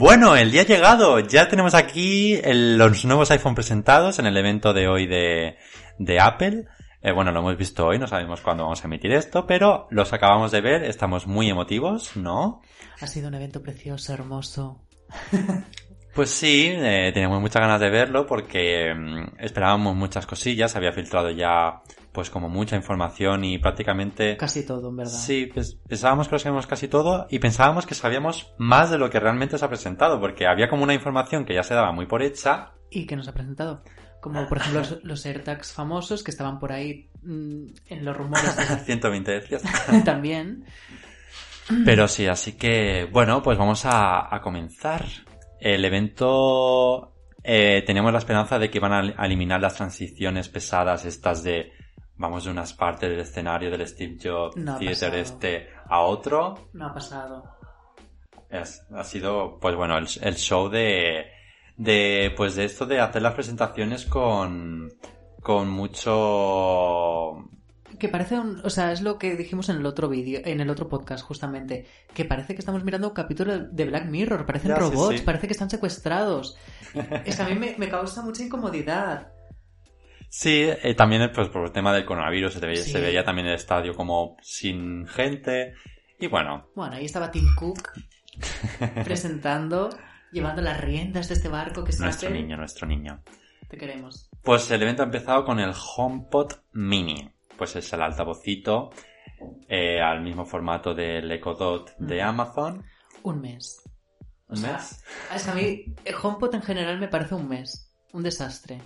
Bueno, el día ha llegado. Ya tenemos aquí el- los nuevos iPhone presentados en el evento de hoy de, de Apple. Eh, bueno, lo hemos visto hoy, no sabemos cuándo vamos a emitir esto, pero los acabamos de ver, estamos muy emotivos, ¿no? Ha sido un evento precioso, hermoso. Pues sí, eh, teníamos muchas ganas de verlo porque mm, esperábamos muchas cosillas, había filtrado ya pues como mucha información y prácticamente... Casi todo, en verdad. Sí, pues, pensábamos que lo sabíamos casi todo y pensábamos que sabíamos más de lo que realmente se ha presentado, porque había como una información que ya se daba muy por hecha. ¿Y qué nos ha presentado? Como por ejemplo los, los AirTags famosos que estaban por ahí mm, en los rumores de 120 decías. también. Pero sí, así que bueno, pues vamos a, a comenzar. El evento eh, teníamos la esperanza de que iban a eliminar las transiciones pesadas estas de vamos de unas partes del escenario del Steve Jobs No Theater este a otro. No ha pasado. Es- ha sido pues bueno el, el show de de pues de esto de hacer las presentaciones con con mucho Que parece un, o sea, es lo que dijimos en el otro vídeo, en el otro podcast justamente, que parece que estamos mirando un capítulo de Black Mirror, parecen Ya, sí, robots, sí. parece que están secuestrados. es que a mí me, me causa mucha incomodidad. Sí, eh, también pues por el tema del coronavirus se, veía, Sí. se veía también el estadio como sin gente. Y bueno, Bueno, ahí estaba Tim Cook presentando, llevando las riendas de este barco que es nuestro Apple. niño, nuestro niño. Te queremos. Pues el evento ha empezado con el HomePod Mini. Pues es el altavocito eh, al mismo formato del Echo Dot de Mm. Amazon. Un mes. O ¿Un sea, mes? Es que a mí el HomePod en general me parece un mes. Un desastre.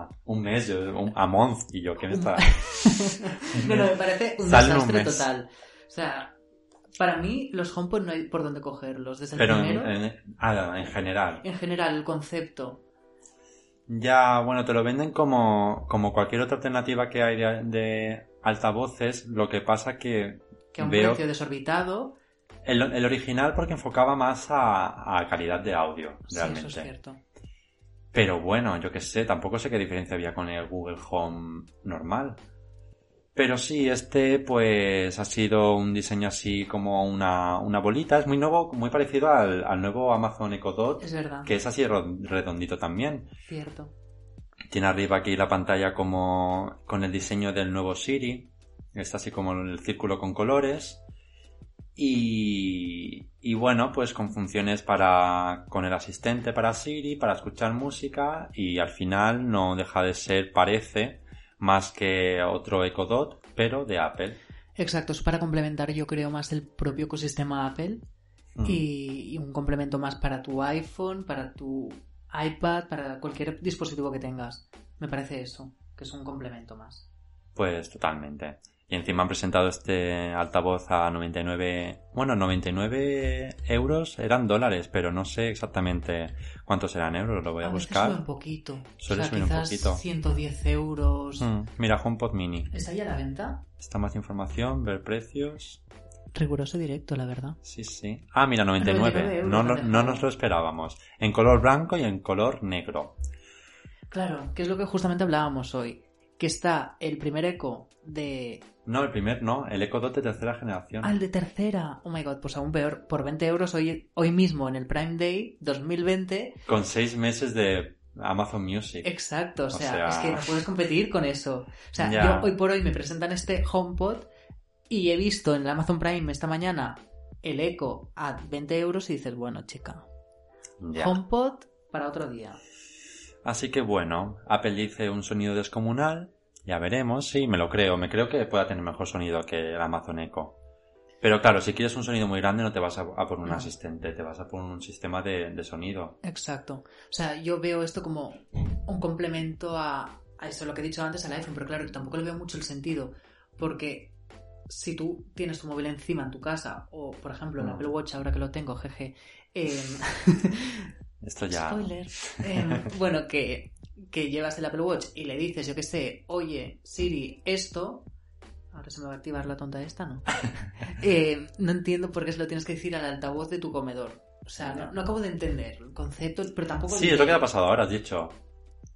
Ah, un mes, yo, un, a month. Y yo, ¿qué me está? no, no, me parece un Sale desastre total. O sea, para mí los HomePod no hay por dónde cogerlos. Desde el Pero primero, en... en- ah, en general. general, el concepto. Ya, bueno, te lo venden como, como cualquier otra alternativa que hay de, de altavoces. Lo que pasa que Que a un veo precio desorbitado. el, el original porque enfocaba más a, a calidad de audio, Sí, realmente. eso es cierto. Pero bueno, yo qué sé, tampoco sé qué diferencia había con el Google Home normal. Pero sí, este pues ha sido un diseño así como una, una bolita, es muy nuevo, muy parecido al, al nuevo Amazon Echo Dot, Es verdad. que es así redondito también. Cierto. Tiene arriba aquí la pantalla como con el diseño del nuevo Siri, está así como el círculo con colores. Y, y bueno, pues con funciones para, con el asistente para Siri, para escuchar música y al final no deja de ser, parece, más que otro Echo Dot, pero de Apple. Exacto, es para complementar yo creo más el propio ecosistema Apple Mm. y, y un complemento más para tu iPhone, para tu iPad, para cualquier dispositivo que tengas. Me parece eso, que es un complemento más. Pues totalmente. Y encima han presentado este altavoz a 99, bueno, 99 euros eran dólares, pero no sé exactamente cuántos eran euros, lo voy a, veces buscar. sube un poquito. Suele o sea, subir un poquito. 110 euros. Mm, Mira, HomePod Mini. ¿Está ya a la venta? Está más información, ver precios. Riguroso directo, la verdad. Sí, sí. Ah, mira, 99. 99 euros no, dejado. no nos lo esperábamos. En color blanco y en color negro. Claro, que es lo que justamente hablábamos hoy. Que está el primer eco de... No, el primer no, el Echo Dot de tercera generación. Al de tercera. Oh my god, pues aún peor. Por 20 euros hoy, hoy mismo en el Prime Day 2020 Con seis meses de Amazon Music. Exacto, o O sea, es que no puedes competir con eso. O sea, yo hoy por hoy me presentan este HomePod y he visto en el Amazon Prime esta mañana el Echo a 20 euros y dices, bueno, chica. HomePod para otro día. Así que bueno, Apple dice un sonido descomunal. Ya veremos, sí, me lo creo. Me creo que pueda tener mejor sonido que el Amazon Echo. Pero claro, si quieres un sonido muy grande no te vas a, a por un No. asistente, te vas a por un sistema de, de sonido. Exacto. O sea, yo veo esto como un complemento a, a eso, lo que he dicho antes, al iPhone, pero claro, tampoco le veo mucho el sentido. Porque si tú tienes tu móvil encima en tu casa, o por ejemplo el. Apple Watch, ahora que lo tengo, jeje, em, Esto ya... Spoiler. Eh, bueno, que, que llevas el Apple Watch y le dices, yo qué sé, oye, Siri, esto. Ahora se me va a activar la tonta esta, ¿no? Eh, no entiendo por qué se lo tienes que decir al altavoz de tu comedor. O sea, no, no acabo de entender el concepto, pero tampoco. Sí, es lo que te ha pasado ahora, has dicho.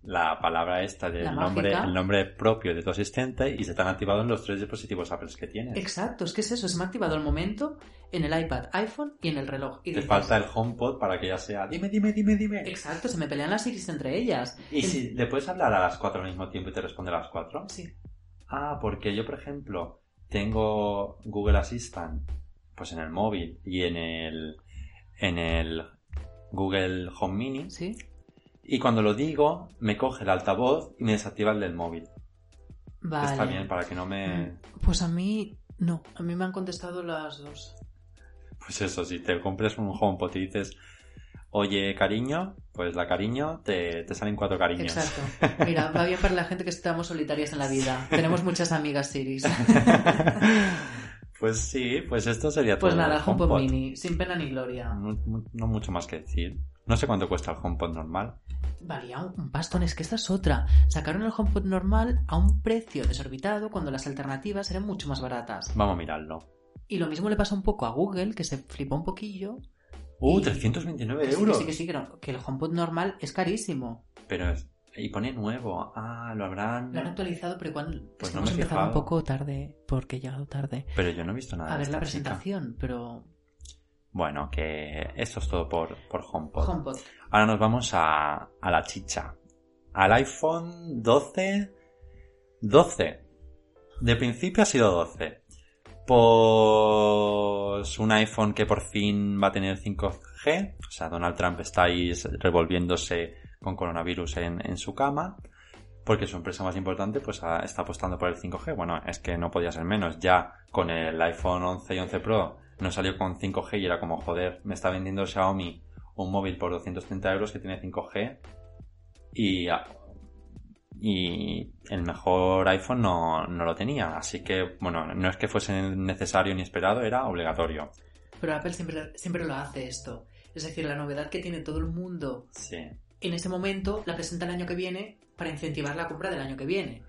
La palabra esta del nombre, el nombre propio de tu asistente y se te han activado en los tres dispositivos Apple que tienes. Exacto, es que es eso, se me ha activado el momento en el iPad, iPhone y en el reloj. Y Te dices, falta el HomePod para que ya sea dime, dime, dime, dime. Exacto, se me pelean las iris entre ellas. Y El- si le puedes hablar a las cuatro al mismo tiempo y te responde a las cuatro. Sí. Ah, porque yo, por ejemplo, tengo Google Assistant pues en el móvil y en el en el Google Home Mini ¿Sí? Y cuando lo digo me coge el altavoz y me desactiva el del móvil. Vale. Está bien para que no me Pues a mí, no, a mí me han contestado las dos. pues eso, si te compres un HomePod y dices Oye, cariño, pues la cariño te, te salen cuatro cariños. Exacto. Mira, va bien para la gente que estamos solitarias en la vida. Tenemos muchas amigas Siris. pues sí, pues esto sería Pues todo. nada, del HomePod. Mini, sin pena ni gloria. No mucho más que decir. No sé cuánto cuesta el HomePod normal. Valía un pastón, es que esta es otra. Sacaron el HomePod normal a un precio desorbitado cuando las alternativas eran mucho más baratas. Vamos a mirarlo. Y lo mismo le pasa un poco a Google, que se flipó un poquillo. Uh, Y- 329 Que sí, que euros. sí, que sí, que, el HomePod normal es carísimo. Pero es... Y pone nuevo. Ah, lo habrán... Lo han actualizado, pero igual Pues no hemos me he empezado un poco tarde, porque he llegado tarde. Pero yo no he visto nada A de ver la chica. presentación, pero Bueno, que esto es todo por, por HomePod. HomePod. Ahora nos vamos a, a la chicha. Al iPhone 12. 12. De principio ha sido 12. Pues un iPhone que por fin va a tener 5G. O sea, Donald Trump está ahí revolviéndose con coronavirus en, en su cama. Porque su empresa más importante pues está apostando por el 5G. Bueno, es que no podía ser menos. Ya con el iPhone 11 y 11 Pro no salió con 5G y era como, joder, me está vendiendo Xiaomi un móvil por 230 euros que tiene 5G y, ah, y el mejor iPhone no, no lo tenía. Así que, bueno, no es que fuese necesario ni esperado, era obligatorio. Pero Apple siempre, siempre lo hace esto. Es decir, la novedad que tiene todo el mundo Sí. en ese momento la presenta el año que viene para incentivar la compra del año que viene.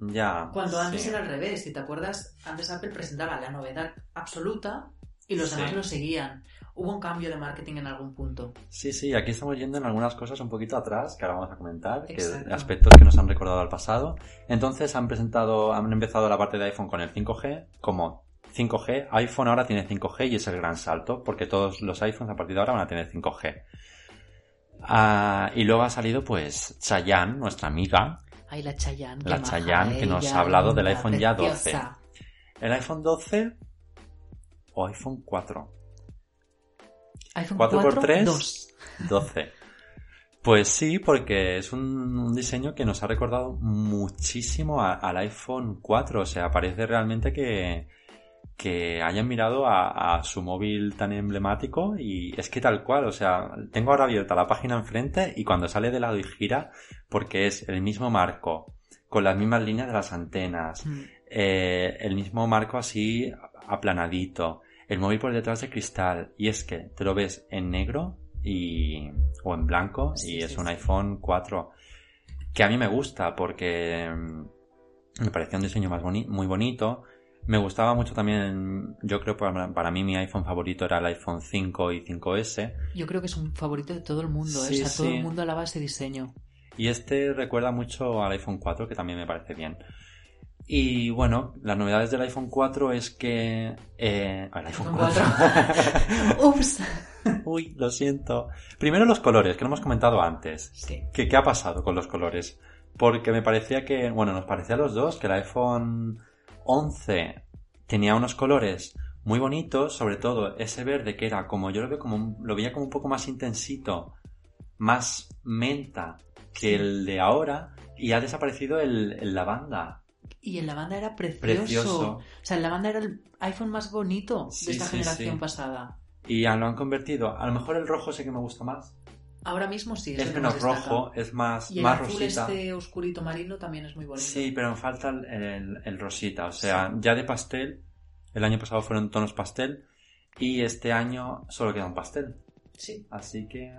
Ya. Cuando antes sí. era al revés, si te acuerdas, antes Apple presentaba la novedad absoluta y los Sí. demás lo seguían. Hubo un cambio de marketing en algún punto. Sí, sí, aquí estamos yendo en algunas cosas un poquito atrás, que ahora vamos a comentar, que aspectos que nos han recordado al pasado. Entonces han presentado, han empezado la parte de iPhone con el 5G, como 5G, iPhone ahora tiene 5G y es el gran salto, porque todos los iPhones a partir de ahora van a tener 5G. Ah, y luego ha salido pues Chayanne, nuestra amiga, Ay, la Chayanne. La Chayanne, que nos ha hablado del iPhone ya preciosa. el iPhone 12 o iPhone 4. iPhone 4 por 4, 3. 2. 12. Pues sí, porque es un, un diseño que nos ha recordado muchísimo a- al iPhone 4. O sea, parece realmente que, que hayan mirado a, a su móvil tan emblemático y es que tal cual. O sea, tengo ahora abierta la página enfrente y cuando sale de lado y gira, porque es el mismo marco, con las mismas líneas de las antenas, Mm. eh, el mismo marco así aplanadito, el móvil por detrás de cristal, y es que te lo ves en negro y, o en blanco Sí, y sí, es un sí. iPhone 4 que a mí me gusta porque mm, me parecía un diseño más boni- muy bonito. Me gustaba mucho también, yo creo para, para mí mi iPhone favorito era el iPhone 5 y 5S. Yo creo que es un favorito de todo el mundo. ¿eh? Sí, o sea, todo el mundo alaba ese diseño. Y este recuerda mucho al iPhone 4, que también me parece bien. Y bueno, las novedades del iPhone 4 es que... Eh, el iPhone iPhone 4. Ups. Uy, lo siento. Primero los colores, que lo hemos comentado antes. Sí. ¿Qué, ¿Qué ha pasado con los colores? Porque me parecía que, bueno, nos parecía a los dos que el iPhone 11 tenía unos colores muy bonitos, sobre todo ese verde que era como, yo lo veo como, lo veía como un poco más intensito, más menta que Sí. el de ahora, y ha desaparecido el, el lavanda. Y el lavanda era precioso. Precioso. O sea, el lavanda era el iPhone más bonito Sí, de esta sí, generación pasada. Y lo han convertido. A lo mejor el rojo sé que me gusta más. Ahora mismo sí. Es, que menos rojo, es más, Y el más azul rosita. este oscurito marino también es muy bonito. Sí, pero me falta el, el- el rosita. O sea, ya de pastel, el año pasado fueron tonos pastel y este año solo queda un pastel. Sí. Así que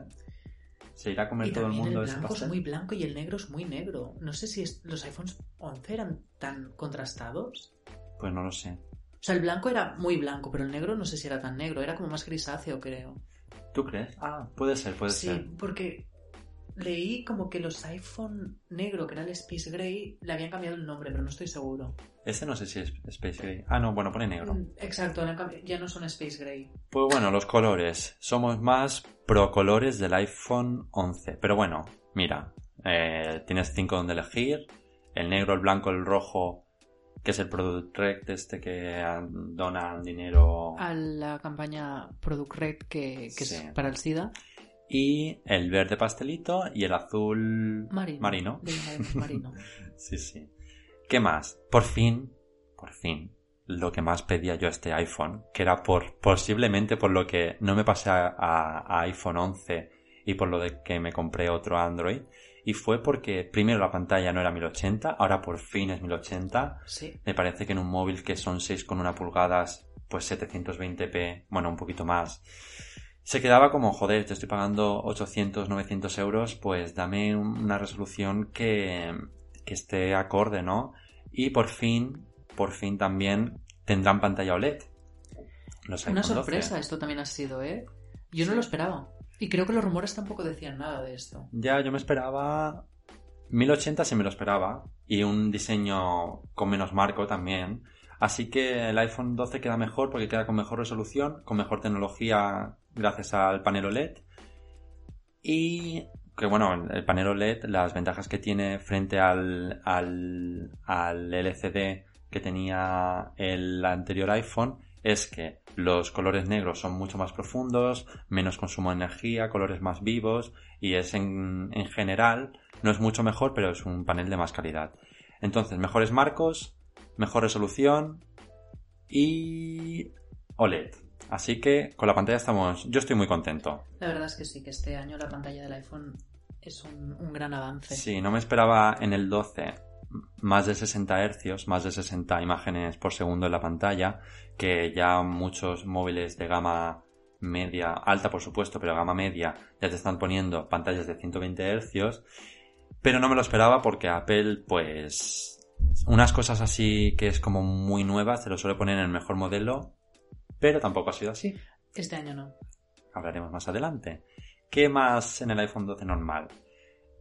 se irá a comer Y todo el mundo el ese blanco es muy blanco y el negro es muy negro. No sé si es- los iPhones 11 eran tan contrastados. Pues no lo sé. O sea, el blanco era muy blanco, pero el negro no sé si era tan negro. Era como más grisáceo, creo. ¿Tú crees? Ah, puede ser, puede sí, ser. porque leí como que los iPhone negro, que era el Space Gray, le habían cambiado el nombre, pero no estoy seguro. Ese no sé si es Space Gray. Ah, no, bueno, pone negro. Mm, Exacto, ya no son Space Gray. Pues bueno, los colores. Somos más pro colores del iPhone 11. Pero bueno, mira, eh, tienes cinco donde elegir. El negro, el blanco, el rojo, que es el Product Rect este que donan dinero. A la campaña Product Red, que, que Sí. es para el SIDA. Y el verde pastelito y el azul Marino. Diamonds Marino. Sí, sí. ¿Qué más? Por fin, por fin, lo que más pedía yo a este iPhone, que era por posiblemente por lo que no me pasé a, a- a iPhone 11 y por lo de que me compré otro Android, y fue porque primero la pantalla no era 1080, ahora por fin es 1080. Sí. Me parece que en un móvil que son 6,1 pulgadas, pues 720p, bueno, un poquito más. Se quedaba como, joder, te estoy pagando 800, 900 euros, pues dame un- una resolución que, que esté acorde, ¿no? Y por fin, por fin también tendrán pantalla OLED. Los Una iPhone 12. sorpresa esto también ha sido, ¿eh? Yo no lo esperaba. Y creo que los rumores tampoco decían nada de esto. Ya, yo me esperaba 1080 si me lo esperaba y un diseño con menos marco también. Así que el iPhone 12 queda mejor porque queda con mejor resolución, con mejor tecnología gracias al panel OLED. Y que bueno, el panel OLED, las ventajas que tiene frente al, al, al LCD que tenía el anterior iPhone es que los colores negros son mucho más profundos, menos consumo de energía, colores más vivos y es en, en general, no es mucho mejor, pero es un panel de más calidad. Entonces, mejores marcos, mejor resolución y OLED. Así que con la pantalla estamos, yo estoy muy contento. La verdad es que sí, que este año la pantalla del iPhone es un, un gran avance. Sí, no me esperaba en el 12 más de 60 hercios, más de 60 imágenes por segundo en la pantalla, que ya muchos móviles de gama media, alta por supuesto, pero gama media, ya te están poniendo pantallas de 120 hercios, pero no me lo esperaba porque Apple, pues, unas cosas así que es como muy nuevas, te lo suele poner en el mejor modelo, pero tampoco ha sido así. Este año no. Hablaremos más adelante. ¿Qué más en el iPhone 12 normal?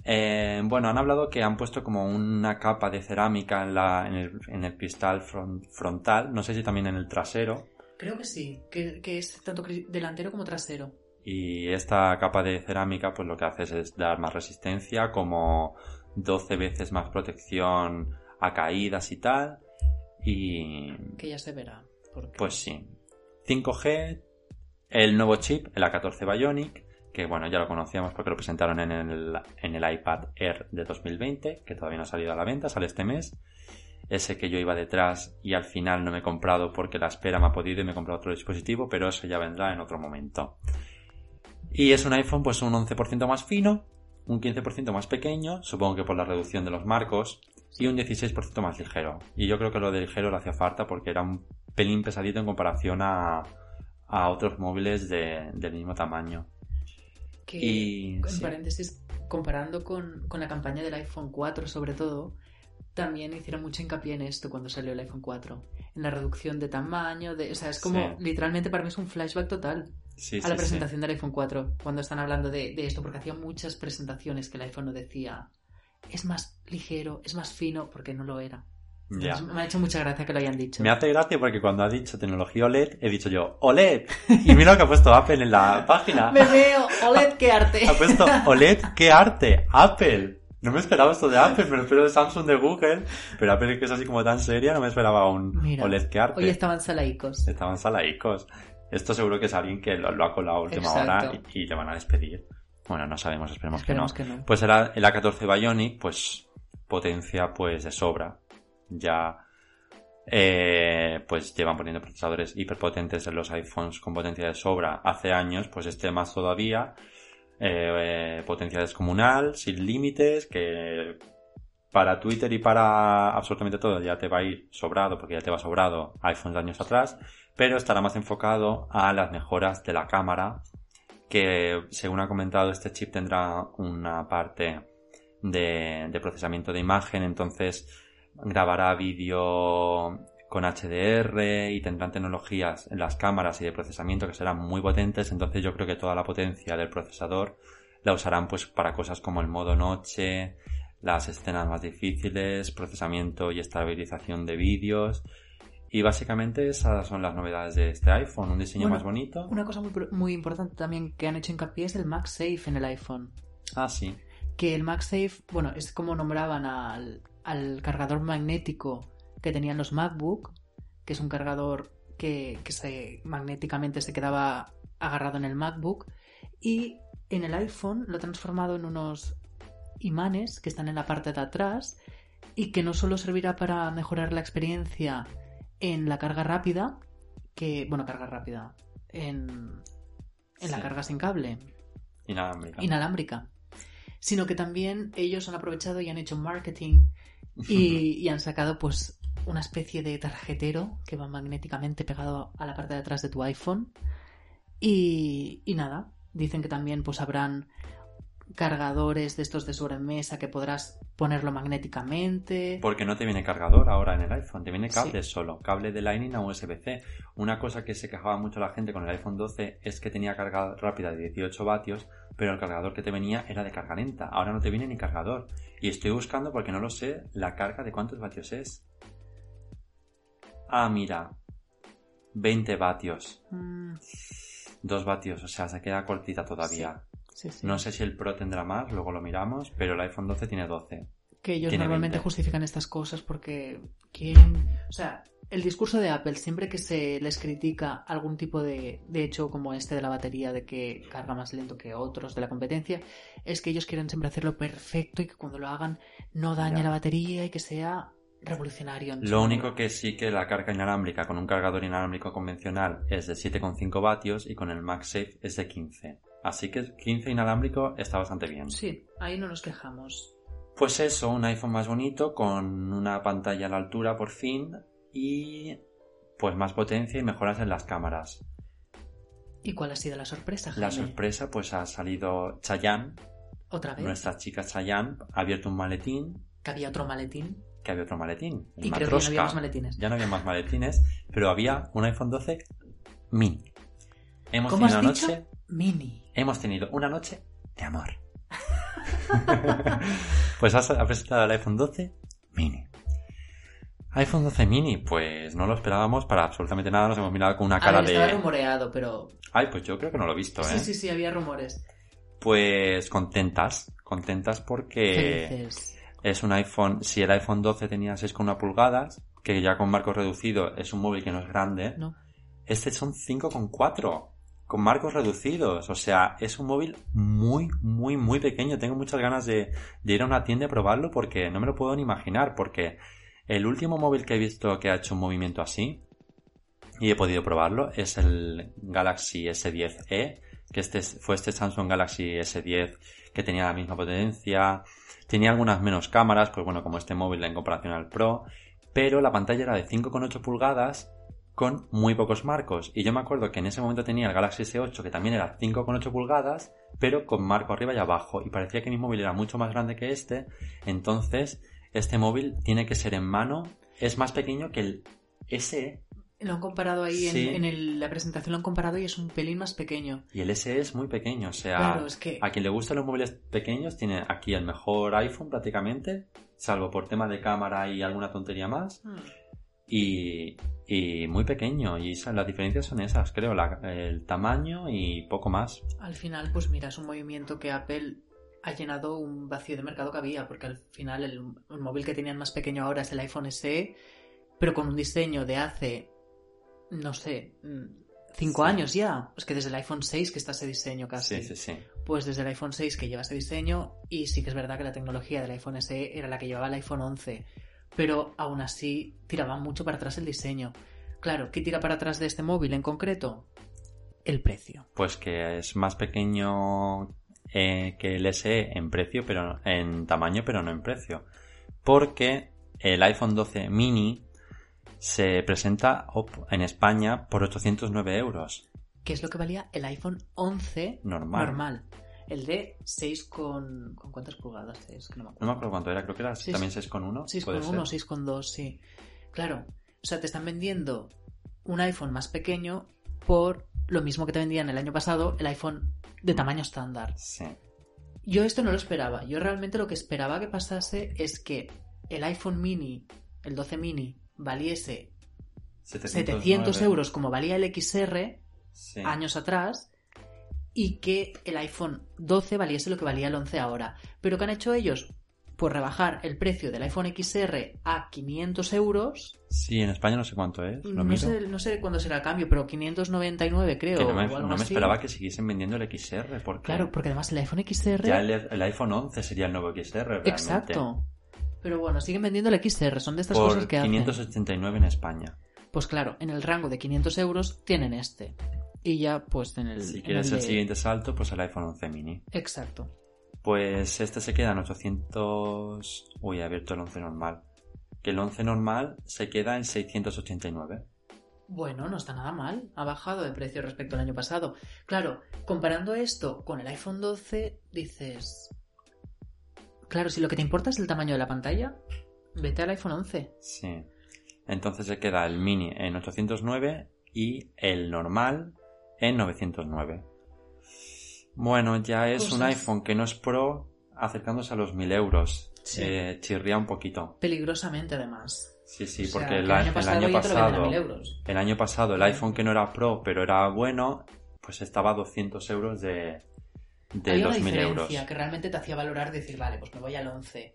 Eh, bueno, han hablado que han puesto como una capa de cerámica en, la, en, el, en el cristal fron- frontal, no sé si también en el trasero, Creo que sí, que, que es tanto delantero como trasero. y esta capa de cerámica pues lo que hace es dar más resistencia, como 12 veces más protección a caídas y tal, y Que ya se verá. porque- Pues sí. 5G, el nuevo chip, el A14 Bionic, que bueno, ya lo conocíamos porque lo presentaron en el, en el iPad Air de 2020, que todavía no ha salido a la venta, sale este mes. Ese que yo iba detrás y al final no me he comprado porque la espera me ha podido y me he comprado otro dispositivo, pero eso ya vendrá en otro momento. Y es un iPhone pues un 11% más fino, un 15% más pequeño, supongo que por la reducción de los marcos, y un 16% más ligero. Y yo creo que lo de ligero le hacía falta porque era un pelín pesadito en comparación a, a otros móviles de- del mismo tamaño. Que, y- en sí. paréntesis, comparando con, con la campaña del iPhone 4 sobre todo, también hicieron mucho hincapié en esto cuando salió el iPhone 4. En la reducción de tamaño, de, o sea, es como, Sí. literalmente para mí es un flashback total Sí, a la presentación del iPhone 4, cuando están hablando de, de esto, porque hacía muchas presentaciones que el iPhone no decía, es más ligero, es más fino, porque no lo era. Ya. Entonces, Me ha hecho mucha gracia que lo hayan dicho. Me hace gracia porque cuando ha dicho tecnología OLED, he dicho yo, OLED. Y mira lo que ha puesto Apple en la página. Me veo, OLED, qué arte. Ha puesto OLED, qué arte, Apple. No me esperaba esto de Apple, me lo espero de Samsung, de Google. Pero Apple que es así como tan seria, no me esperaba un Mira, OLED, qué arte. Hoy estaban salaicos. Estaban salaicos. Esto seguro que es alguien que lo, lo ha colado a última Exacto. hora y, y le van a despedir. Bueno, no sabemos, esperemos, Esperemos que no. que no. Pues el, A- el A14 Bionic, pues potencia pues de sobra. Ya eh, pues llevan poniendo procesadores hiperpotentes en los iPhones con potencia de sobra hace años, pues este más todavía. Eh, potencia descomunal, sin límites, que para Twitter y para absolutamente todo ya te va a ir sobrado, porque ya te va sobrado iPhones de años atrás, pero estará más enfocado a las mejoras de la cámara, que según ha comentado este chip tendrá una parte de procesamiento de imagen, entonces grabará vídeo con HDR y tendrán tecnologías en las cámaras y de procesamiento que serán muy potentes, entonces yo creo que toda la potencia del procesador la usarán pues para cosas como el modo noche, las escenas más difíciles, procesamiento y estabilización de vídeos. Y básicamente esas son las novedades de este iPhone, un diseño Bueno, más bonito. Una cosa muy, muy importante también que han hecho hincapié es el MagSafe en el iPhone. Ah, sí. Que el MagSafe, bueno, es como nombraban al, al cargador magnético que tenían los MacBook, que es un cargador que, que se, magnéticamente se quedaba agarrado en el MacBook. Y en el iPhone lo ha transformado en unos imanes que están en la parte de atrás y que no solo servirá para mejorar la experiencia en la carga rápida, que, bueno, carga rápida, en, en la carga sin cable, Inalámbrica. inalámbrica, sino que también ellos han aprovechado y han hecho marketing y, y han sacado pues una especie de tarjetero que va magnéticamente pegado a la parte de atrás de tu iPhone y, y nada, dicen que también pues habrán cargadores de estos de sobremesa que podrás ponerlo magnéticamente. Porque no te viene cargador ahora en el iPhone, te viene cable Sí. solo, cable de Lightning a USB-C. Una cosa que se quejaba mucho la gente con el iPhone 12 es que tenía carga rápida de 18 vatios, pero el cargador que te venía era de carga lenta. Ahora no te viene ni cargador. Y estoy buscando porque no lo sé la carga de cuántos vatios es. Ah, mira. 20 vatios. Mm, 2 vatios, o sea, se queda cortita todavía. sí, sí. No sé si el Pro tendrá más, luego lo miramos, pero el iPhone 12 tiene 12. que ellos Tiene normalmente 20. justifican estas cosas porque quieren... O sea, el discurso de Apple, siempre que se les critica algún tipo de, de hecho como este de la batería, de que carga más lento que otros de la competencia, es que ellos quieren siempre hacerlo perfecto y que cuando lo hagan no dañe Ya. la batería y que sea revolucionario. Lo único que sí que la carga inalámbrica con un cargador inalámbrico convencional es de 7,5 vatios y con el MagSafe es de 15. Así que 15 inalámbrico está bastante bien. Sí, ahí no nos quejamos. Pues eso, un iPhone más bonito con una pantalla a la altura por fin y pues más potencia y mejoras en las cámaras. ¿Y cuál ha sido la sorpresa, La Jaime? sorpresa pues ha salido Chayanne, Otra vez, nuestra chica Chayanne, ha abierto un maletín que había otro maletín que había otro maletín. y creo que ya no había más maletines. Ya no había más maletines, pero había un iPhone 12 mini. Hemos ¿Cómo tenido una has dicho? noche, Mini. hemos tenido una noche de amor. pues ha presentado el iPhone 12 mini. iPhone 12 mini, pues no lo esperábamos para absolutamente nada. Nos hemos mirado con una A cara ver, estaba de. rumoreado, pero... Ay, pues yo creo que no lo he visto, ¿eh? Sí, sí, sí, había rumores. Pues contentas, contentas porque Felices. es un iPhone. Si el iPhone 12 tenía 6,1 pulgadas, que ya con marco reducido es un móvil que no es grande, ¿no? Este son 5,4 con marcos reducidos. O sea, es un móvil muy, muy, muy pequeño. Tengo muchas ganas de, de ir a una tienda y probarlo porque no me lo puedo ni imaginar. Porque el último móvil que he visto que ha hecho un movimiento así y he podido probarlo es el Galaxy S10e, que este es- fue este Samsung Galaxy S10 que tenía la misma potencia. Tenía algunas menos cámaras, pues bueno, como este móvil en comparación al Pro. Pero la pantalla era de 5,8 pulgadas con muy pocos marcos. Y yo me acuerdo que en ese momento tenía el Galaxy S8 que también era 5,8 pulgadas, pero con marco arriba y abajo. Y parecía que mi móvil era mucho más grande que este. Entonces, este móvil tiene que ser en mano. Es más pequeño que el SE. Lo han comparado ahí en- Sí. en, el- la presentación, lo han comparado y es un pelín más pequeño. Y el SE es muy pequeño. O sea, Claro, es que... a quien le gustan los móviles pequeños tiene aquí el mejor iPhone prácticamente. Salvo por tema de cámara y alguna tontería más. Hmm. y, y muy pequeño. Y las diferencias son esas, creo, la- el tamaño y poco más. Al final, pues mira, es un movimiento que Apple ha llenado un vacío de mercado que había, porque al final el, el móvil que tenían más pequeño ahora es el iPhone SE, pero con un diseño de hace, no sé, mm, cinco Sí. años ya. Es que desde el iPhone 6 que está ese diseño casi. Sí, sí, sí. Pues desde el iPhone 6 que lleva ese diseño y sí que es verdad que la tecnología del iPhone SE era la que llevaba el iPhone 11, pero aún así tiraba mucho para atrás el diseño. Claro, ¿qué tira para atrás de este móvil en concreto? El precio. Pues que es más pequeño eh, que el SE en precio, pero en tamaño, pero no en precio. Porque el iPhone 12 mini se presenta en España por 809 euros. que es lo que valía el iPhone 11 Normal. normal. El de 6 con... ¿Con cuántas pulgadas es? Que no me No acuerdo. me acuerdo cuánto era, creo que era Sí, también 6,1. 6 puede con 1 ser. 6 con 2, sí. Claro. O sea, te están vendiendo un iPhone más pequeño por lo mismo que te vendían el año pasado el iPhone de tamaño estándar. Sí. Yo esto no lo esperaba. Yo realmente lo que esperaba que pasase es que el iPhone mini, el 12 mini, valiese 700 euros como valía el XR Sí. años atrás y que el iPhone 12 valiese lo que valía el 11 ahora. Pero ¿qué han hecho ellos? Pues rebajar el precio del iPhone XR a 500 euros. Sí, en España no sé cuánto es. Lo No miro. sé, no sé cuándo será el cambio, pero 599 creo. Que no me, o algo no me así. esperaba que siguiesen vendiendo el XR. Porque Claro, porque además el iPhone XR... ya el, el iPhone 11 sería el nuevo XR. Realmente. Exacto. Pero bueno, siguen vendiendo el XR, son de estas Por cosas que hacen. 589 en España. Pues claro, en el rango de 500 euros tienen este. Y ya, pues en el. Si en quieres el el de- siguiente salto, pues el iPhone 11 mini. Exacto. Pues este se queda en 800... Uy, he abierto el 11 normal. Que el 11 normal se queda en 689. Bueno, no está nada mal. Ha bajado de precio respecto al año pasado. Claro, comparando esto con el iPhone 12, dices. Claro, si lo que te importa es el tamaño de la pantalla, vete al iPhone 11. Sí. Entonces se queda el mini en 809 y el normal en 909. Bueno, ya es un iPhone que no es Pro acercándose a los 1000 euros. Sí. Eh, chirría un poquito. Peligrosamente, además. Sí, sí, O sea, porque que el, el año el pasado año ya te lo venden a pasado, 1000 euros. el año pasado el iPhone que no era Pro pero era bueno, pues estaba a 200 euros de, de Había los una 1000 euros. que realmente te hacía valorar decir, vale, pues me voy al 11.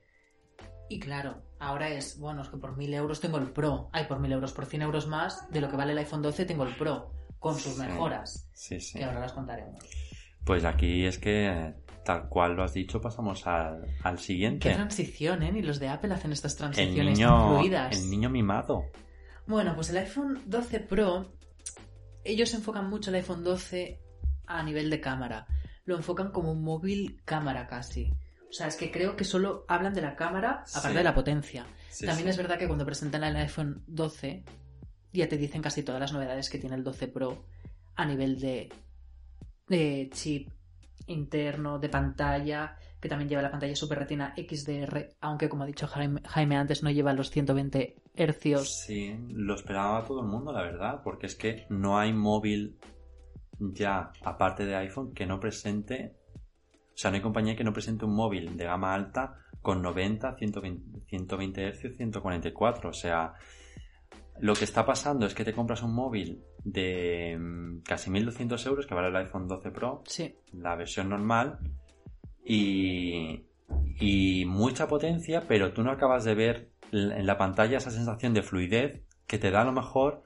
Y claro, ahora es, bueno, es que por 1000 euros tengo el Pro. Ay, por 1000 euros, por 100 euros más de lo que vale el iPhone 12 tengo el Pro. Con sus Sí. mejoras. Sí, sí. Que ahora las contaremos. Pues aquí es que, tal cual lo has dicho, pasamos al, al Qué siguiente. transición, ¿eh? Ni los de Apple hacen estas transiciones tan niño, fluidas. el niño mimado. Bueno, pues el iPhone 12 Pro, ellos enfocan mucho el iPhone 12 a nivel de cámara. Lo enfocan como un móvil cámara casi. O sea, es que creo que solo hablan de la cámara aparte Sí. de la potencia. Sí, También sí. es verdad que cuando presentan el iPhone 12 ya te dicen casi todas las novedades que tiene el 12 Pro a nivel de, de chip interno, de pantalla, que también lleva la pantalla Super Retina XDR, aunque como ha dicho Jaime, Jaime antes no lleva los 120 hercios. Sí, lo esperaba todo el mundo, la verdad, porque es que no hay móvil ya, aparte de iPhone, que no presente, o sea, no hay compañía que no presente un móvil de gama alta con 90, 120, 120 Hz, 144. O sea, lo que está pasando es que te compras un móvil de mm, casi 1200 euros, que vale el iPhone 12 Pro, Sí, la versión normal, y, y mucha potencia, pero tú no acabas de ver en la pantalla esa sensación de fluidez que te da a lo mejor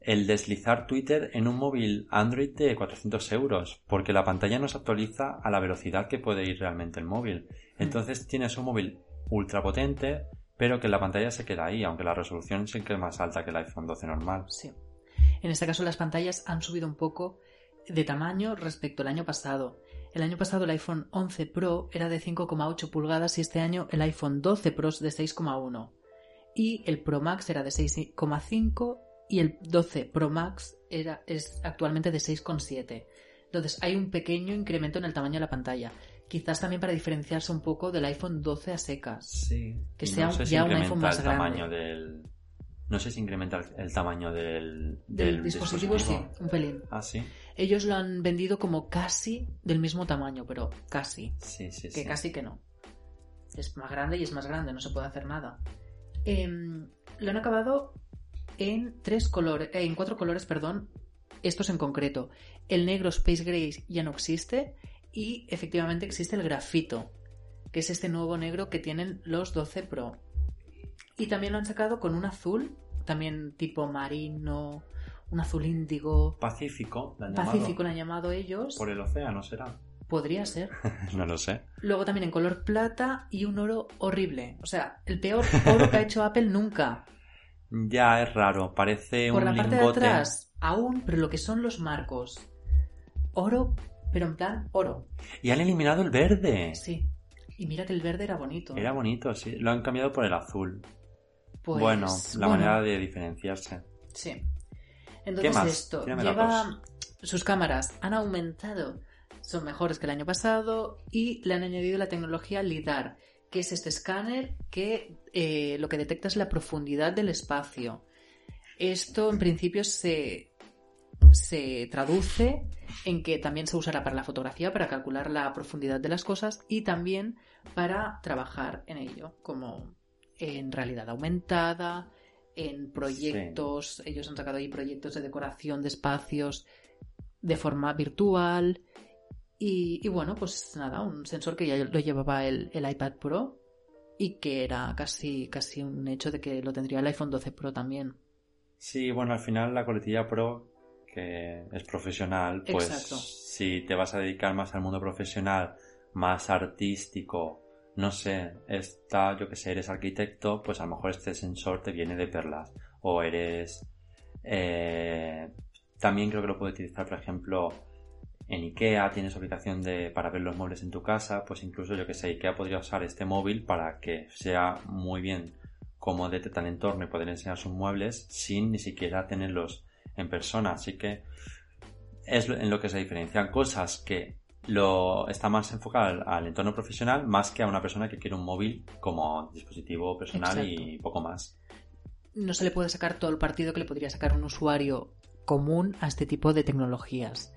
el deslizar Twitter en un móvil Android de 400 euros, porque la pantalla no se actualiza a la velocidad que puede ir realmente el móvil. Entonces tienes un móvil ultra potente, pero que la pantalla se queda ahí, aunque la resolución sí que es más alta que el iPhone 12 normal. sí. En este caso las pantallas han subido un poco de tamaño respecto al año pasado. El año pasado el iPhone 11 Pro era de 5,8 pulgadas y este año el iPhone 12 Pro es de 6,1. Y el Pro Max era de 6,5 y el 12 Pro Max es actualmente de 6,7. Entonces hay un pequeño incremento en el tamaño de la pantalla. Quizás también para diferenciarse un poco del iPhone 12 a secas. Sí. Que Y sea no sé si ya un iPhone más el grande. tamaño del. No sé si incrementa el, el tamaño del, Del dispositivo, sí, un pelín. Ah, sí. Ellos lo han vendido como casi del mismo tamaño, pero casi. Sí, sí, Que sí. casi que no. Es más grande y es más grande, no se puede hacer nada. Em, lo han acabado en tres colores, eh, en cuatro colores, perdón. Estos en concreto. El negro Space Gray ya no existe y efectivamente existe el grafito, que es este nuevo negro que tienen los 12 Pro. Y también lo han sacado con un azul, también tipo marino, un azul índigo. Pacífico, la han. Pacífico lo han llamado ellos. Por el océano será. Podría ser. no lo sé. Luego también en color plata y un oro horrible. O sea, el peor oro que ha hecho Apple nunca. Ya es raro, parece Por un la parte de lingote. atrás, aún, pero lo que son los marcos. Oro, pero en plan oro. Y han eliminado el verde. Sí. Y mira que el verde era bonito. Era bonito, sí. Lo han cambiado por el azul. Pues, bueno, la bueno, manera de diferenciarse. Sí. Entonces más? esto lleva sus cámaras han aumentado, son mejores que el año pasado y le han añadido la tecnología lidar, que es este escáner que eh, lo que detecta es la profundidad del espacio. Esto en principio se se traduce en que también se usará para la fotografía, para calcular la profundidad de las cosas y también para trabajar en ello, como en realidad aumentada, en proyectos, ellos han sacado ahí proyectos de decoración de espacios de forma virtual. Y, bueno, pues nada, un sensor que ya lo llevaba el, el, iPad Pro y que era casi, casi un hecho de que lo tendría el iPhone 12 Pro también. Sí, bueno, al final la coletilla Pro, que es profesional, pues si te vas a dedicar más al mundo profesional, más artístico, no sé, está, yo que sé, eres arquitecto, pues a lo mejor este sensor te viene de perlas. O eres... Eh, también creo que lo puedes utilizar, por ejemplo, en IKEA, tienes aplicación de, para ver los muebles en tu casa, pues incluso yo que sé, IKEA podría usar este móvil para que sea muy bien cómo detecta el entorno y poder enseñar sus muebles sin ni siquiera tenerlos en persona. Así que es en lo que se diferencian cosas que lo está más enfocado al, entorno profesional más que a una persona que quiere un móvil como dispositivo personal y poco más. No se le puede sacar todo el partido que le podría sacar un usuario común a este tipo de tecnologías.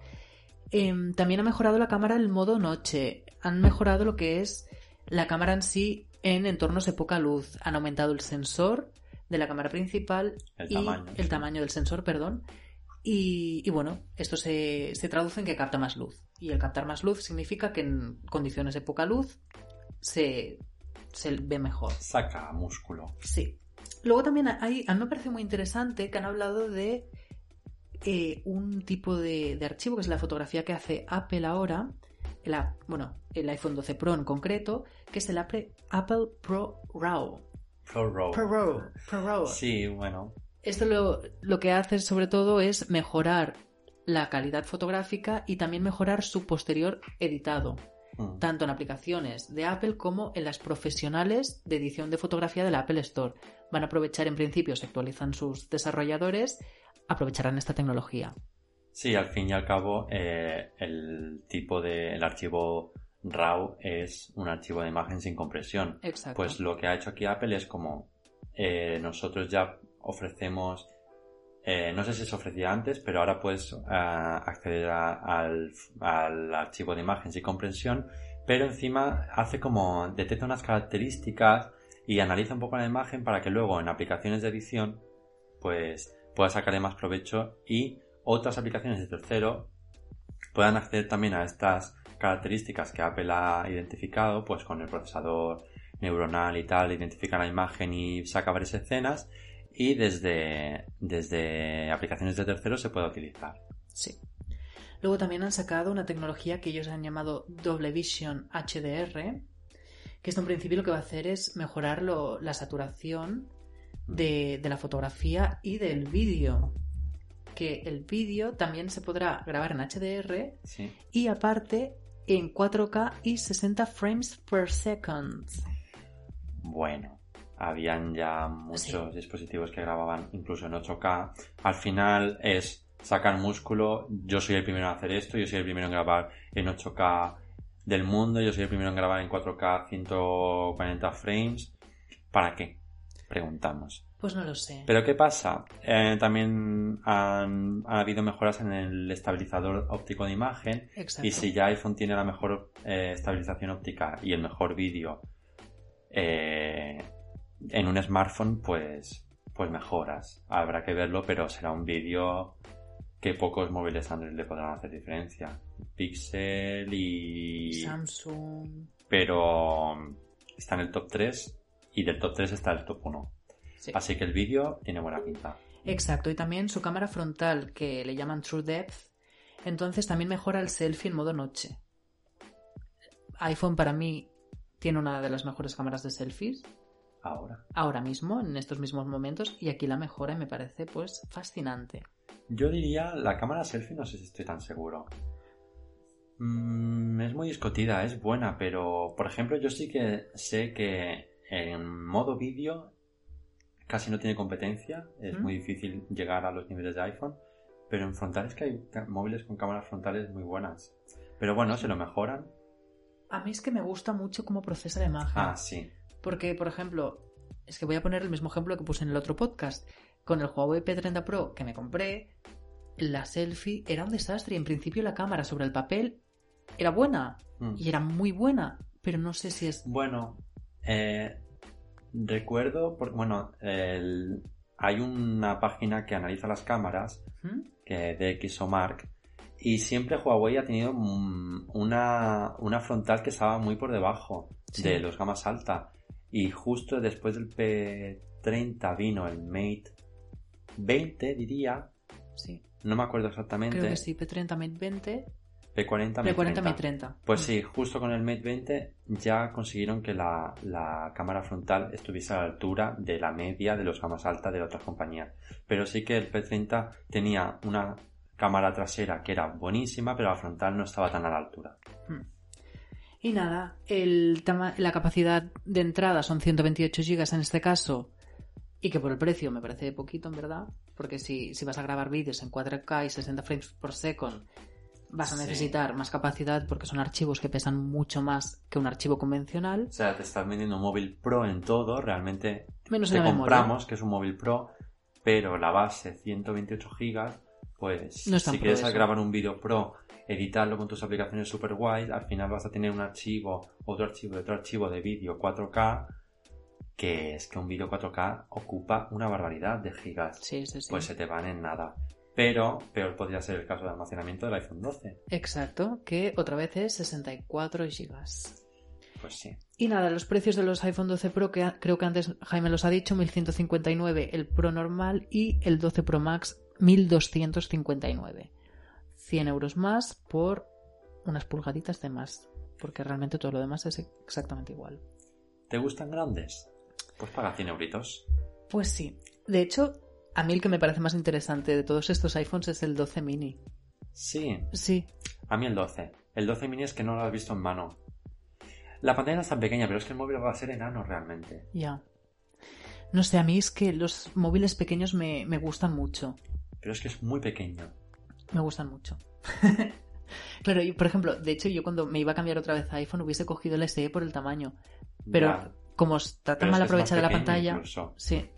Em, también ha mejorado la cámara en modo noche. Han mejorado lo que es la cámara en sí en entornos de poca luz. Han aumentado el sensor de la cámara principal y el tamaño del sensor, perdón, y, bueno, esto se, traduce en que capta más luz. Y el captar más luz significa que en condiciones de poca luz se, ve mejor. Saca músculo. Sí. Luego también hay, a mí me parece muy interesante que han hablado de eh, un tipo de, archivo, que es la fotografía que hace Apple ahora, bueno, el iPhone 12 Pro en concreto, que es el Apple, Apple Pro RAW. Pro RAW. Pro RAW. Pro RAW. Sí, bueno. Esto lo, que hace sobre todo es mejorar la calidad fotográfica y también mejorar su posterior editado, mm. tanto en aplicaciones de Apple como en las profesionales de edición de fotografía de la Apple Store. Van a aprovechar, en principio, se actualizan sus desarrolladores, aprovecharán esta tecnología. Sí, al fin y al cabo, eh, el tipo de el archivo RAW es un archivo de imagen sin compresión. Exacto. Pues lo que ha hecho aquí Apple es como eh, nosotros ya ofrecemos, eh, no sé si se ofrecía antes, pero ahora puedes eh, acceder al, archivo de imagen sin comprensión, pero encima hace como, detecta unas características y analiza un poco la imagen para que luego en aplicaciones de edición, pues pueda sacarle más provecho y otras aplicaciones de tercero puedan acceder también a estas características que Apple ha identificado, pues con el procesador neuronal y tal, identifica la imagen y saca varias escenas y desde, desde aplicaciones de terceros se puede utilizar. Sí. Luego también han sacado una tecnología que ellos han llamado Double Vision HDR, que esto en principio lo que va a hacer es mejorar la saturación mm. de, la fotografía y del vídeo. Que el vídeo también se podrá grabar en HDR y aparte en 4K y 60 frames per second. Bueno habían ya muchos dispositivos que grababan incluso en 8K. Al final es sacar músculo, yo soy el primero en hacer esto, yo soy el primero en grabar en 8K del mundo, yo soy el primero en grabar en 4K 140 frames. ¿Para qué? Preguntamos. Pues no lo sé. Pero ¿qué pasa? Eh, también han, habido mejoras en el estabilizador óptico de imagen. Exacto. Y si ya iPhone tiene la mejor eh, estabilización óptica y el mejor vídeo, eh, en un smartphone, pues, pues mejoras. Habrá que verlo, pero será un vídeo que pocos móviles Android le podrán hacer diferencia. Pixel y... Samsung. Pero está en el top 3 y del top 3 está el top 1. Así que el vídeo tiene buena pinta. Exacto, y también su cámara frontal, que le llaman True Depth, entonces también mejora el selfie en modo noche. iPhone para mí tiene una de las mejores cámaras de selfies ahora. Ahora mismo, en estos mismos momentos, y aquí la mejora me parece pues fascinante. Yo diría la cámara selfie, no sé si estoy tan seguro. Mm, es muy discutida, es buena, pero por ejemplo yo sí que sé que en modo vídeo casi no tiene competencia, es muy difícil llegar a los niveles de iPhone, pero en frontales que hay móviles con cámaras frontales muy buenas. Pero bueno, se lo mejoran. A mí es que me gusta mucho cómo procesa la imagen. Ah, sí. Porque, por ejemplo, es que voy a poner el mismo ejemplo que puse en el otro podcast. Con el Huawei P30 Pro que me compré, la selfie era un desastre. En principio la cámara sobre el papel era buena Mm. y era muy buena, pero no sé si es... Bueno, eh, recuerdo, por- bueno, el- hay una página que analiza las cámaras ¿Mm? que de XOMark y siempre Huawei ha tenido mm, una, una frontal que estaba muy por debajo Sí. de los gamas alta y justo después del P30 vino el Mate 20 diría, Sí, no me acuerdo exactamente, creo que sí, P30, Mate 20, P40, Mate P40, 30. Mate 30. Pues sí, justo con el Mate 20 ya consiguieron que la, la cámara frontal estuviese a la altura de la media de los gamas altas de otras compañías. Pero sí que el P30 tenía una cámara trasera que era buenísima, pero la frontal no estaba tan a la altura. Y nada, el la capacidad de entrada son 128 GB en este caso, y que por el precio me parece poquito en verdad, porque si, si vas a grabar vídeos en 4K y 60 frames por second, vas a Sí. necesitar más capacidad porque son archivos que pesan mucho más que un archivo convencional. O sea, te estás vendiendo un móvil Pro en todo, realmente Menos te en la memoria. compramos que es un móvil Pro, pero la base 128 GB, pues No si quieres eso. grabar un vídeo Pro, editarlo con tus aplicaciones super guays, al final vas a tener un archivo, otro archivo, otro archivo de vídeo 4K, que es que un vídeo 4K ocupa una barbaridad de gigas. Sí, sí, sí. Pues se te van en nada. Pero peor podría ser el caso de almacenamiento del iPhone 12. Exacto, que otra vez es 64 GB. Pues sí. Y nada, los precios de los iPhone 12 Pro, que creo que antes Jaime los ha dicho, 1159 el Pro normal y el 12 Pro Max 1259. 100 euros más por unas pulgaditas de más, porque realmente todo lo demás es exactamente igual. ¿Te gustan grandes? Pues paga 100 euritos. Pues sí, de hecho, a mí el que me parece más interesante de todos estos iPhones es el 12 mini. Sí, Sí, A mí el 12. El 12 mini es que no lo has visto en mano. La pantalla no es tan pequeña, pero es que el móvil va a ser enano realmente. ya. No sé, a mí es que los móviles pequeños me, me gustan mucho. Pero es que es muy pequeño. Me gustan mucho. claro, por ejemplo, de hecho, yo cuando me iba a cambiar otra vez a iPhone hubiese cogido el SE por el tamaño. Pero como está tan pero mal aprovechada la pantalla. incluso. Sí,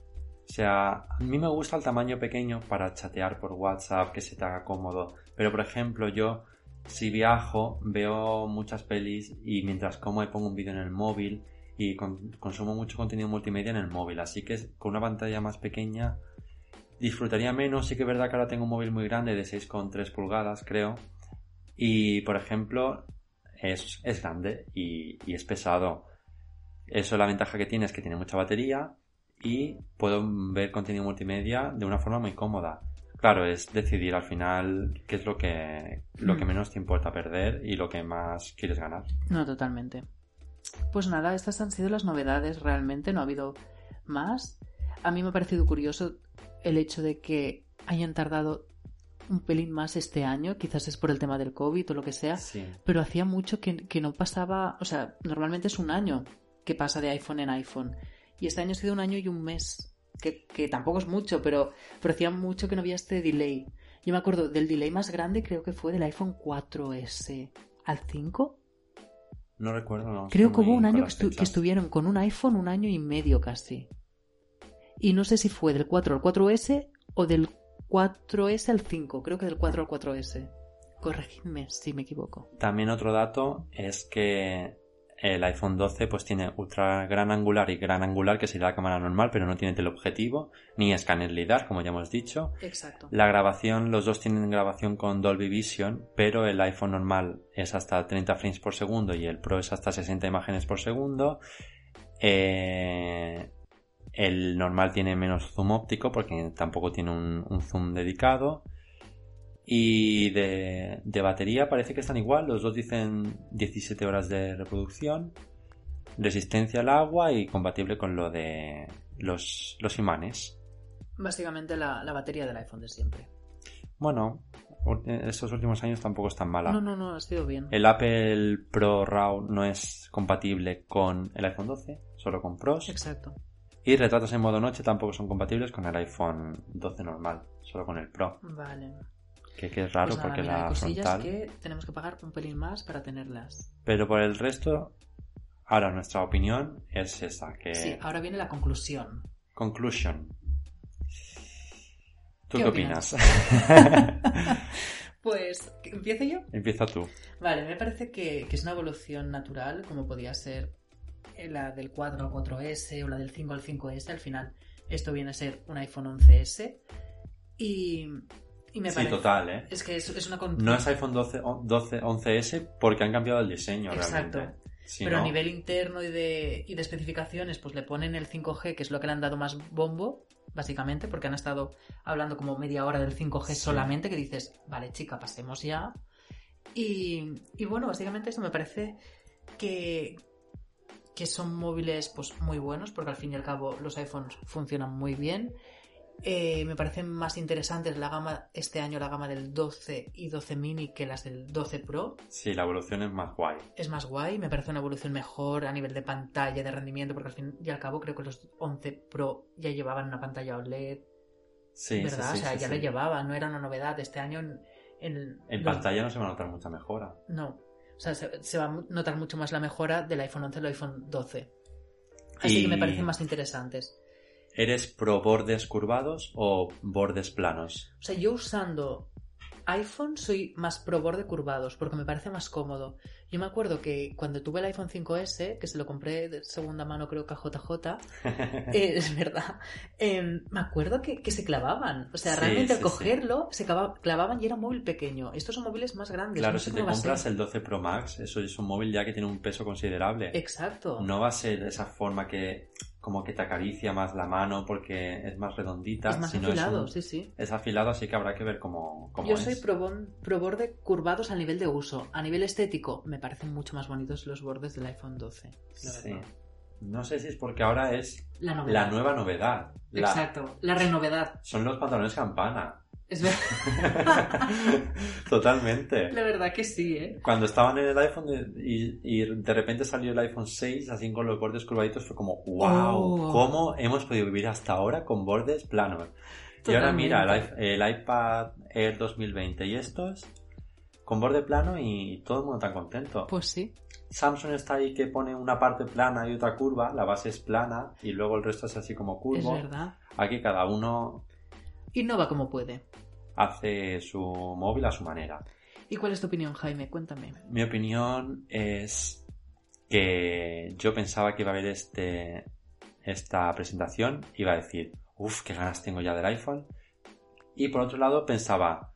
O sea, a mí me gusta el tamaño pequeño para chatear por WhatsApp, que se te haga cómodo. Pero por ejemplo, yo si viajo, veo muchas pelis y mientras como me pongo un vídeo en el móvil y con- consumo mucho contenido multimedia en el móvil. Así que con una pantalla más pequeña disfrutaría menos. Sí que es verdad que ahora tengo un móvil muy grande de 6,3 pulgadas, creo. Y por ejemplo, es, es grande y, es pesado. Eso la ventaja que tiene es que tiene mucha batería y puedo ver contenido multimedia de una forma muy cómoda. Claro, es decidir al final qué es lo que, lo que Mm. menos te importa perder y lo que más quieres ganar. no totalmente. Pues nada, estas han sido las novedades realmente, no ha habido más. A mí me ha parecido curioso el hecho de que hayan tardado un pelín más este año, quizás es por el tema del COVID o lo que sea, Sí. pero hacía mucho que, que no pasaba, o sea, normalmente es un año que pasa de iPhone en iPhone. Y este año ha sido un año y un mes, que, que tampoco es mucho, pero, pero hacía mucho que no había este delay. Yo me acuerdo del delay más grande, creo que fue del iPhone 4S al 5. No recuerdo, no. Creo que hubo un año que, estu- que estuvieron con un iPhone un año y medio casi. Y no sé si fue del 4 al 4S o del 4S al 5. Creo que del 4 al 4S. Corregidme si me equivoco. También otro dato es que el iPhone 12 pues tiene ultra gran angular y gran angular que sería la cámara normal pero no tiene teleobjetivo ni escáner LIDAR como ya hemos dicho Exacto. La grabación, los dos tienen grabación con Dolby Vision, pero el iPhone normal es hasta 30 frames por segundo y el Pro es hasta 60 imágenes por segundo. Eh, el normal tiene menos zoom óptico porque tampoco tiene un, un zoom dedicado. Y de, de batería parece que están igual, los dos dicen 17 horas de reproducción, resistencia al agua y compatible con lo de los, los imanes. Básicamente la, la batería del iPhone de siempre. Bueno, estos últimos años tampoco es tan mala. No, no, no, ha sido bien. El Apple Pro RAW no es compatible con el iPhone 12, solo con Pros. Exacto. Y retratos en modo noche tampoco son compatibles con el iPhone 12 normal, solo con el Pro. Vale. Que, que es raro Pues nada, porque mira, hay la cosillas frontal. que tenemos que pagar un pelín más para tenerlas. Pero por el resto, ahora nuestra opinión es esa, que... Sí, ahora viene la conclusión. Conclusion. ¿Tú ¿Qué qué, opinas? opinas? Pues, ¿empiezo yo? Empieza tú. Vale, me parece que, que es una evolución natural, como podía ser la del 4 al 4S o la del 5 al 5S. Al final, esto viene a ser un iPhone 11S. Y, y me sí, parece. total, ¿eh? Es que es, es una No es iPhone 12, o- 12 11S porque han cambiado el diseño Exacto. realmente. Si Pero no- a nivel interno y de, y de especificaciones, pues le ponen el 5G, que es lo que le han dado más bombo, básicamente, porque han estado hablando como media hora del 5G Sí. solamente, que dices, vale, chica, pasemos ya. Y, y bueno, básicamente esto me parece que, que son móviles pues muy buenos, porque al fin y al cabo los iPhones funcionan muy bien. Eh, me parecen más interesantes la gama este año la gama del 12 y 12 mini que las del 12 Pro Sí, la evolución es más guay. es más guay, me parece una evolución mejor a nivel de pantalla, de rendimiento, porque al fin y al cabo creo que los 11 Pro ya llevaban una pantalla OLED, Sí, sí, ¿verdad? sí, o sea, sí, ya lo llevaban, no era una novedad. Este año en... En, En los- pantalla no se va a notar mucha mejora. No, o sea, se, se va a notar mucho más la mejora del iPhone 11 al iPhone 12. Así Y- que me parecen más interesantes. ¿Eres pro bordes curvados o bordes planos? O sea, yo usando iPhone soy más pro borde curvados porque me parece más cómodo. Yo me acuerdo que cuando tuve el iPhone 5S, que se lo compré de segunda mano creo que a JJ, Eh, es verdad. Em, me acuerdo que, que se clavaban. O sea, Sí, realmente al sí, cogerlo se clava- clavaban y era un móvil pequeño. Estos son móviles más grandes. claro, no sé si te compras el 12 Pro Max, eso es un móvil ya que tiene un peso considerable. Exacto. No va a ser esa forma que como que te acaricia más la mano porque es más redondita. es más afilado, un- sí, sí. Es afilado, así que habrá que ver cómo, cómo Yo es. soy pro, borde curvados a nivel de uso. A nivel estético, me parecen mucho más bonitos los bordes del iPhone 12. la Sí. No sé si es porque ahora es La nueva novedad. La- Exacto. La renovedad. Son los pantalones campana. Es verdad. Totalmente. la verdad que sí, ¿eh? Cuando estaban en el iPhone de- y, y de repente salió el iPhone 6 así con los bordes curvaditos fue como wow, Oh. ¿cómo hemos podido vivir hasta ahora con bordes planos? Y ahora mira, el, iPad Air 2020 y estos con borde plano y todo el mundo tan contento. Pues sí. Samsung está ahí que pone una parte plana y otra curva, la base es plana y luego el resto es así como Es curvo. verdad. Aquí cada uno Innova como puede. Hace su móvil a su manera. ¿Y cuál es tu opinión, Jaime? Cuéntame. Mi opinión es que yo pensaba que iba a haber este, esta presentación, iba a decir, uff, qué ganas tengo ya del iPhone. Y por otro lado pensaba,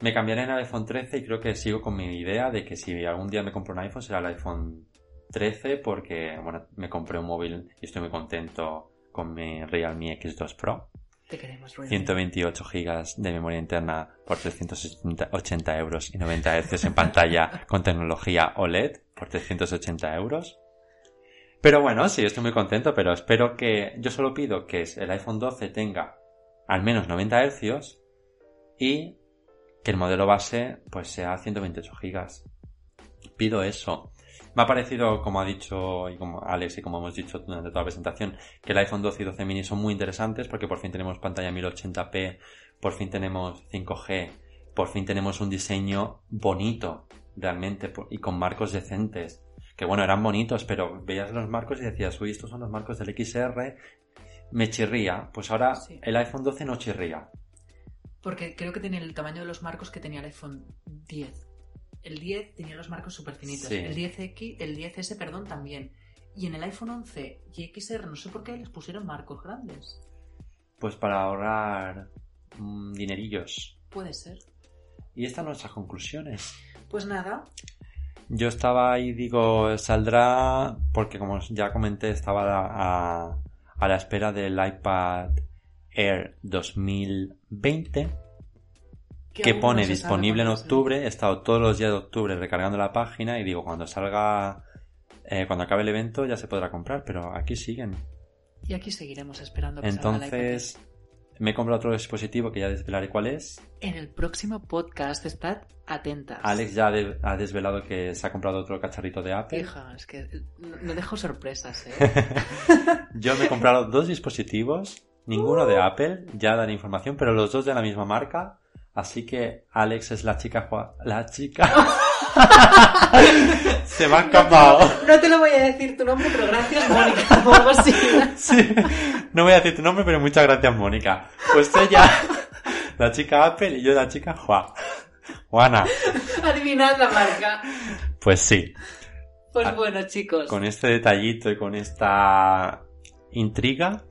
me cambiaré en el iPhone 13 y creo que sigo con mi idea de que si algún día me compro un iPhone será el iPhone 13 porque, bueno, me compré un móvil y estoy muy contento con mi Realme X2 Pro. Te queremos, Ruiz. 128 gigas de memoria interna por 380 euros y 90 Hz en pantalla con tecnología OLED por 380 euros. Pero bueno, sí, estoy muy contento, pero espero que yo solo pido que el iPhone 12 tenga al menos 90 Hz y que el modelo base pues sea 128 gigas. Pido eso. Me ha parecido, como ha dicho y como Alex y como hemos dicho durante toda la presentación, que el iPhone 12 y 12 mini son muy interesantes porque por fin tenemos pantalla 1080p, por fin tenemos 5G, por fin tenemos un diseño bonito, realmente, y con marcos decentes. Que bueno, eran bonitos, pero veías los marcos y decías, uy, estos son los marcos del XR, me chirría. Pues ahora Sí. el iPhone 12 no chirría. Porque creo que tiene el tamaño de los marcos que tenía el iPhone 10. El 10 tenía los marcos súper finitos. Sí. El 10X, el 10S, perdón, también. Y en el iPhone 11 y XR, no sé por qué les pusieron marcos grandes. Pues para ahorrar mm, dinerillos. Puede ser. Y estas son nuestras conclusiones. Pues nada, Yo estaba ahí, digo, saldrá, porque como ya comenté, estaba a, a la espera del iPad Air 2020, que pone no disponible en octubre. He estado todos los días de octubre recargando la página y digo, cuando salga, eh, cuando acabe el evento ya se podrá comprar, pero aquí siguen. Y aquí seguiremos esperando que salga el iPad Entonces, me he comprado otro dispositivo que ya desvelaré cuál es. En el próximo podcast, estad atentas. Alex ya de- ha desvelado que se ha comprado otro cacharrito de Apple. Hija, es que no no dejo sorpresas, ¿eh? Yo me he comprado dos dispositivos, ninguno de Apple, ya daré información, pero los dos de la misma marca. Así que Alex es la chica Juan- la chica. Se me ha escapado. No te lo voy a decir tu nombre, pero gracias, Mónica, o algo así. Sí. No voy a decir tu nombre, pero muchas gracias, Mónica. Pues ella La chica Apple y yo la chica Juan. Juana. Adivinad la marca. Pues sí. Pues bueno, chicos. Con este detallito y con esta intriga,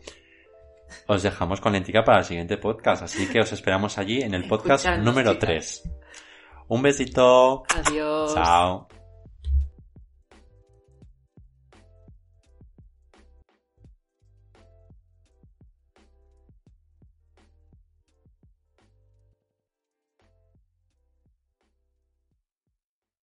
os dejamos con la intriga para el siguiente podcast. Así que os esperamos allí en el podcast número chicas. 3. Un besito. Adiós. Chao.